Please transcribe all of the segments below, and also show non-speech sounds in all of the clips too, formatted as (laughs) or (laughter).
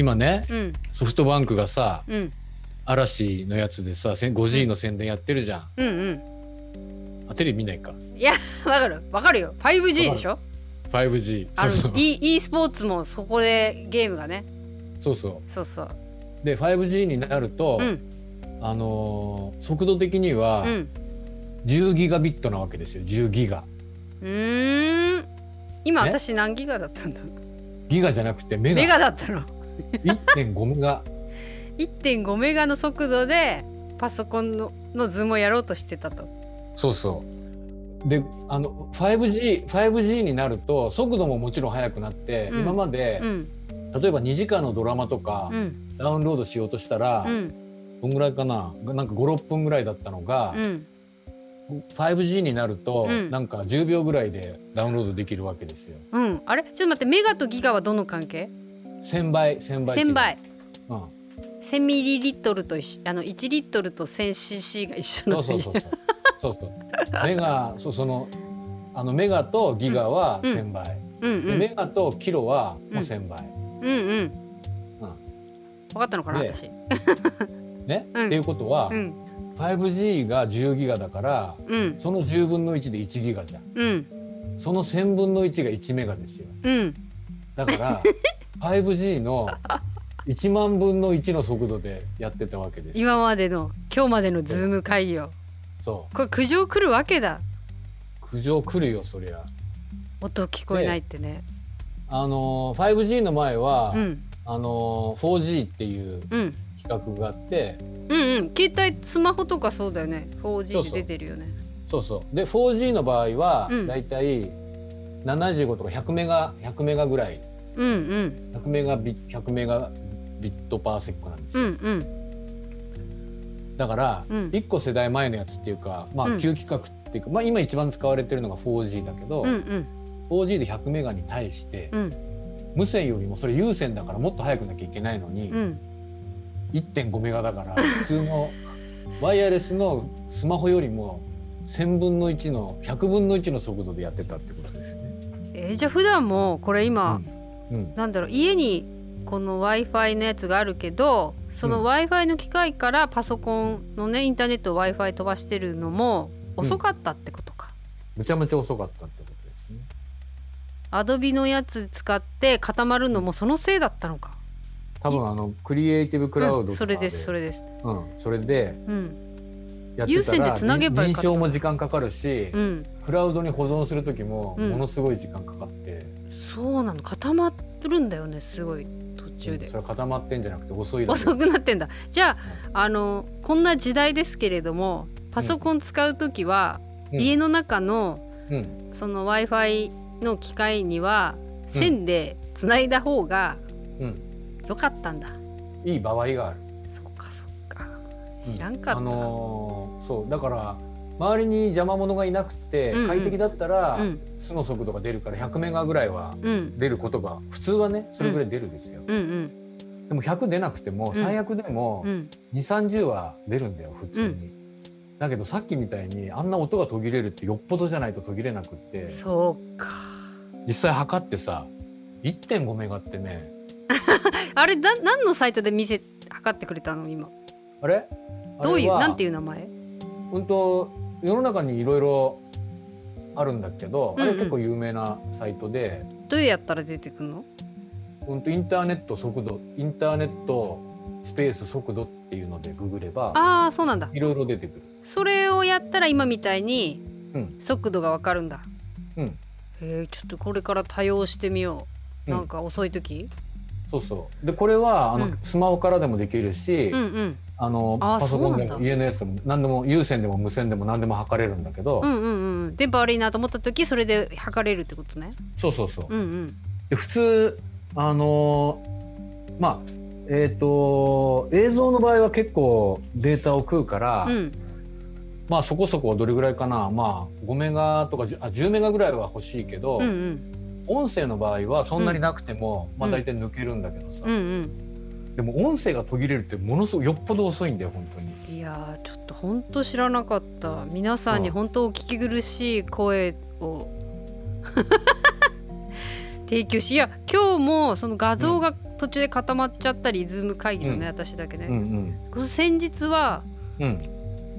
今ねうん。ソフトバンクがさうん。嵐のやつでさせん 5G の宣伝やってるじゃん。うん。うんあテレビ見ないか。いやわかる。わかるよ。5G でしょ？5G あそうそう。の e, e スポーツもそこでゲームがね。そうそそうそう。うで 5G になると、うん。あのー速度的にはうん。10ギガビットなわけですよ。10ギガ。うーん。今ね。私何ギガだったんだ？ギガじゃなくてメガ。メガだったの1.5メガ。1.5メガの速度でパソコンののズームをやろうとしてたと。そうそう。であの 5G, 5G になると速度ももちろん速くなって、うん。今までう、ん。例えば2時間のドラマとかうん。ダウンロードしようとしたら、うん。どんぐらいかな？なんか56分ぐらいだったのが、うん。5G になると、うん。なんか10秒ぐらいでダウンロードできるわけですよ。うん。あれ？ちょっと待ってメガとギガはどの関係？1000倍1000倍違う。1000倍うん、1000ミリリットルとあの1リットルと 1000cc が一緒そのうそうそうそう。そうそう。メガそうそのあのメガとギガはうん。1000倍、うんうん。でメガとキロはもう1000倍、うんうん。分かったのかなで私。ね、(laughs) うん。っていうことは、うん。5G が10ギガだからうん。その10分の1で1ギガじゃん。うん。その1000分の1が1メガですよ。うん。だから (laughs) 5G の1万分の1の速度でやってたわけです。今までの今日までのズーム会議を。そう。これ苦情来るわけだ。苦情来るよそりゃ。音聞こえないってね。あのー 5G の前は、うん。あのー 4G っていううん。企画があって。うんうん。携帯スマホとかそうだよね。そう 4G そう。で出てるよね。そうそう。で 4G の場合は、うん。だいたい75とか100メガ100メガぐらいうんうん。100メガビ100メガビットパーセックなんですよ、うんうん。だから、うん。1個世代前のやつっていうかまうん。あ旧規格っていうか、まあ今一番使われてるのが 4G だけど、うんうん。4G で100メガに対して、うん。無線よりもそれ有線だからもっと速くなきゃいけないのに、うん。1.5メガだから普通のワイヤレスのスマホよりも1000分の1の100分の1の速度でやってたってことですね。えーじゃあ普段もこれ今、うんうんなんだろう家にこの w i f i のやつがあるけどそのうん w i f i の機械からパソコンのねインターネット w i f i 飛ばしてるのも遅かったってことか。むちゃむちゃ遅かったってことですね。アドビのやつ使って固まるのもそのせいだったのか。多分あのクリエイティブクラウドうん、それですそれです。うん、それでうんやってた有線でらつなげばよかった認証も時間かかるし、うんクラウドに保存する時もうんものすごい時間かかって、そうなの。固まるんだよねすごい。途中で。そ。れは固まってんじゃなくて遅い遅くなってんだ。じゃああのこんな時代ですけれどもパソコン使う時は、うん。家の中のうん、その w i f i の機械にはうん。線でつないだ方がうん、良かったんだ、いい場合がある。そっかそっか。知らんかった、あのーそうだから周りに邪魔者がいなくて快適だったら、うん。素の速度が出るから100メガぐらいはうん。出ることが普通はねそれぐらい出るですよ、でも100出なくてもん。最悪でもうん。2 3 0は出るんだよ普通に、だけどさっきみたいにあんな音が途切れるってよっぽどじゃないと途切れなくってそうか。実際測ってさ1.5メガってね (laughs) あれだ何のサイトで見せ測ってくれたの今？あれ？どういうなんていういう名前？うんと世の中にいろいろあるんだけど、うんうん。あれ結構有名なサイトで、どうやったら出てくるの？うんとインターネット速度インターネットスペース速度っていうのでググればああそうなんだ。いろいろ出てくる。それをやったら今みたいにうん。速度がわかるんだ。うん。えー、ちょっとこれから多用してみよう、うん。なんか遅い時。そうそう。でこれはあの、うん。スマホからでもできるし、うんうんあのパソコンでも家のやつでも何でも有線でも無線でも何でも測れるんだけど、うんうんうん。電波悪いなと思った時それで測れるってことね。そうそうそう。うんうん。で普通あのーまあえっ、と映像の場合は結構データを食うから、うん。まあそこそこどれぐらいかな。まあ5メガとか10あ10メガぐらいは欲しいけど、うんうん。音声の場合はそんなになくても、まあ大体抜けるんだけどさ、うんうんでも音声が途切れるってものすごいよっぽど遅いんだよ本当に。いやーちょっと本当知らなかった。皆さんにうん本当お聞き苦しい声を提供しいや今日もその画像が途中で固まっちゃったりズーム会議のね、うん。私だけね、うんこの先日はうん。うん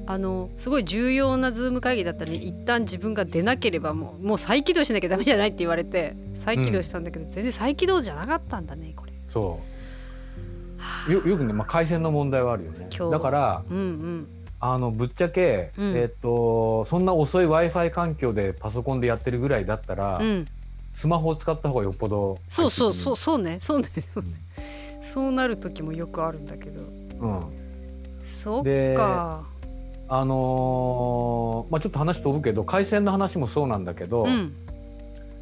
あのすごい重要なズーム会議だったのに一旦自分が出なければもうもう再起動しなきゃダメじゃないって言われて再起動したんだけど、全然再起動じゃなかったんだねこれ。そうよよくね、まあ、回線の問題はあるよね。だからうんうん。あのぶっちゃけ、うん。えっとそんな遅い w i f i 環境でパソコンでやってるぐらいだったら、うん、スマホを使った方がよっぽどそうそうそうう、そうね。そうね。そうね。そうなる時もよくあるんだけど。うん、そっでか。あのーまあちょっと話飛ぶけど回線の話もそうなんだけど、うん。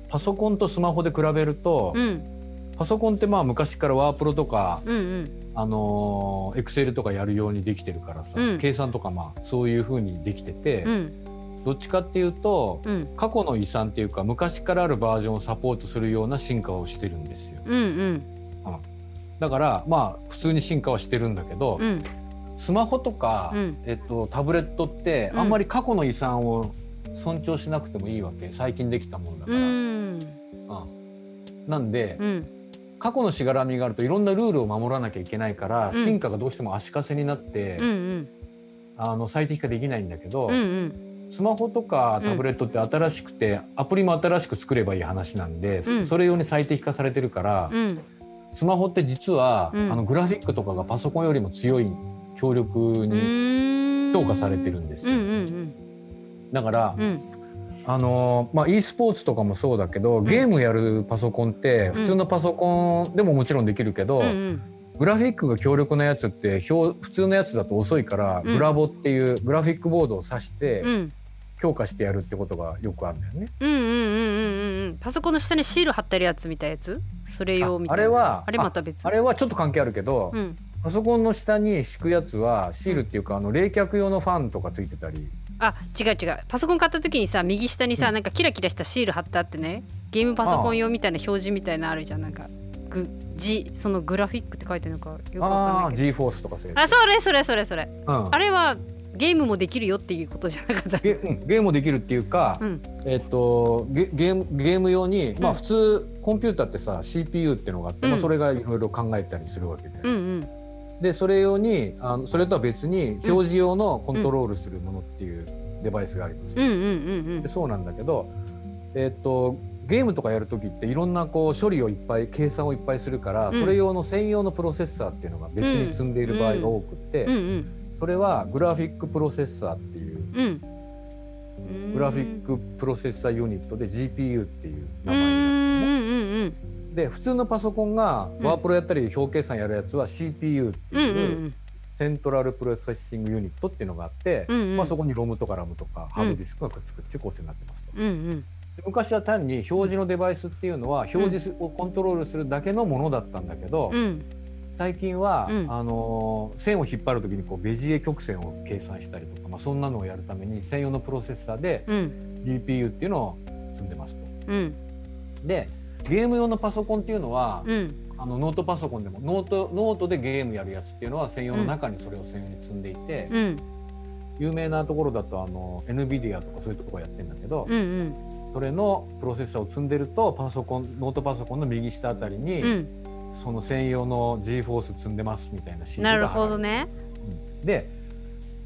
パソコンとスマホで比べると、うんパソコンってまあ昔からワープロとか、うんうん。あのエクセルとかやるようにできてるからさ、うん。計算とかまあそういう風にできてて、うん。どっちかっていうと、うん。過去の遺産っていうか昔からあるバージョンをサポートするような進化をしてるんですよ。うんうん。だからまあ普通に進化はしてるんだけど、うん。スマホとか、うん。えっと、タブレットってうん。あんまり過去の遺産を尊重しなくてもいいわけ。最近できたもんだかうら。ん。うん。なんで、うん過去のしがらみがあるといろんなルールを守らなきゃいけないから、うん。進化がどうしても足かせになって、うんうん。あの最適化できないんだけど、うんうん。スマホとかタブレットって新しくて、アプリも新しく作ればいい話なんで、うん。それ用に最適化されてるから、うん。スマホって実は、うん。あのグラフィックとかがパソコンよりも強い強力うにーん。評価されてるんですよ。うんうんだから、うんうんあのーまあ e スポーツとかもそうだけどゲームやるパソコンって普通のパソコンでももちろんできるけど、うんうん。グラフィックが強力なやつって表普通のやつだと遅いから、うん。グラボっていうグラフィックボードを挿してうん。強化してやるってことがよくあるんだよね。うんうんうんうんうんパソコンの下にシール貼ってるやつみたいなやつ？それ用みたいな。ああれはあれまた別。あれはちょっと関係あるけど、うん。パソコンの下に敷くやつはシールっていうかあの冷却用のファンとかついてたりあ違う違う。パソコン買った時にさ右下にさ、うん。なんかキラキラしたシール貼ってあってね。ゲームパソコン用みたいな表示みたいなのあるじゃん。なんかグジそのグラフィックって書いてるのかよくわかんああないけど。G フォースとかそういうやあそれそれそれそれ、うん。あれはゲームもできるよっていうことじゃなかった。つゲ,、うん、ゲームもできるっていうか、うん。えっとゲゲームゲーム用に、まあうん普通コンピューターってさ CPU ってのがあって、まあ、うん。それがいろいろ考えてたりするわけで、うんうんでそれ用にあのそれとは別に表示用のコントロールするものっていうデバイスがあります、うんうんうんでそうなんだけど、えっとゲームとかやる時っていろんなこう処理をいっぱい計算をいっぱいするから、うん。それ用の専用のプロセッサーっていうのが別に積んでいる場合が多くって、うんうんそれはグラフィックプロセッサーっていう graphic processor unit で GPU っていううん名前になってで普通のパソコンがうん。ワープロやったり表計算やるやつは CPU っていうん central processing unit っていうのがあって、うんうん。まあ、そこにロムとかラムとかハードディスクがくっつくっていう構成になってますと。うんうん。で昔は単に表示のデバイスっていうのは表示をコントロールするだけのものだったんだけど、うん。最近は、うん。あのー線を引っ張る時にこうベジエ曲線を計算したりとか、まあ、そんなのをやるために専用のプロセッサーでうん。GPU っていうのを積んでますと。うん。でゲーム用のパソコンっていうのは、うん。あのノートパソコンでもノートノートでゲームやるやつっていうのは専用の中にそれを専用に積んでいて、うん。有名なところだとあの NVIDIA とかそういうところやってるんだけど、うんうん。それのプロセッサーを積んでるとパソコンノートパソコンの右下あたりに、うん。その専用の G フォース積んでますみたいなシールがなるほどね。で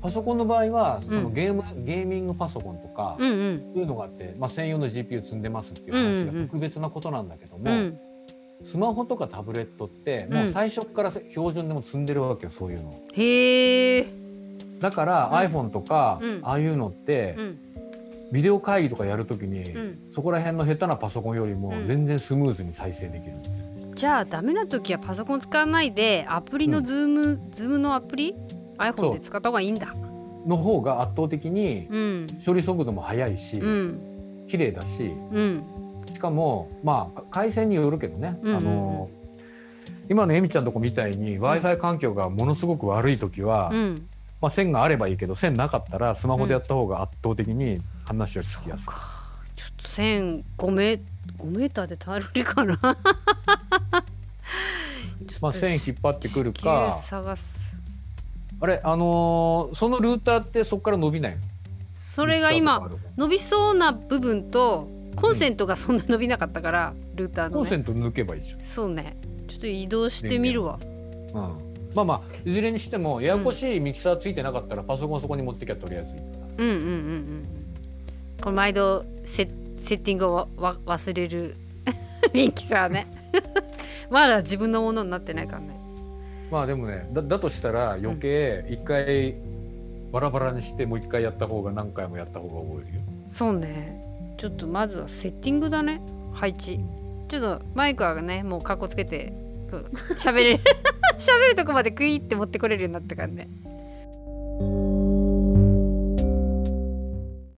パソコンの場合はそのうんゲーム、ゲーミングパソコンとか、うんうん。そういうのがあって、まあ、専用の GPU 積んでますっていううんうん話うん。が特別なことなんだけども、うん。スマホとかタブレットってもう最初から標準でも積んでるわけよそういうの。へえだから、うん。iPhone とか、うん。ああいうのって、うん。ビデオ会議とかやるときに、うん。そこら辺の下手なパソコンよりもうん。全然スムーズに再生できる。じゃあダメな時はパソコン使わないでアプリのズーム、ズームのアプリ iPhone で使った方がいいんだ。の方が圧倒的にうん。処理速度も速いし、うん。綺麗だしうん。しかもまあか回線によるけどね、うんうんうん。あの今のエミちゃんのとこみたいに w i f i 環境がものすごく悪い時は、うん。まあ、線があればいいけど線なかったらスマホでやった方が圧倒的に話はそう聞きやすい。か。ちょっと線5メ5メーターで耐えられるかな。(laughs) まあ、線引っ張ってくるか探すあれあのーそのルーターってそこから伸びないの？それが今伸びそうな部分とコンセントがそんな伸びなかったからルーターのね。コンセント抜けばいいじゃん。そうね。ちょっと移動してみるわ。う。ん、まあまあいずれにしてもややこしいミキサーついてなかったらパソコンそこに持ってきゃとりあえずいいからうんうんうんうんこれ毎度セセッティングをわわ忘れる。(laughs) ミキサーね。(laughs) まだ自分のものになってないからねまあでもねだだとしたら余計一回バラバラにしてもう一回やった方が何回もやった方が覚えるよ。そうね。ちょっとまずはセッティングだね。配置。ちょっとマイクはねもうかっこつけて喋れる。(laughs) 喋るとこまでクイって持ってこれるようになったからね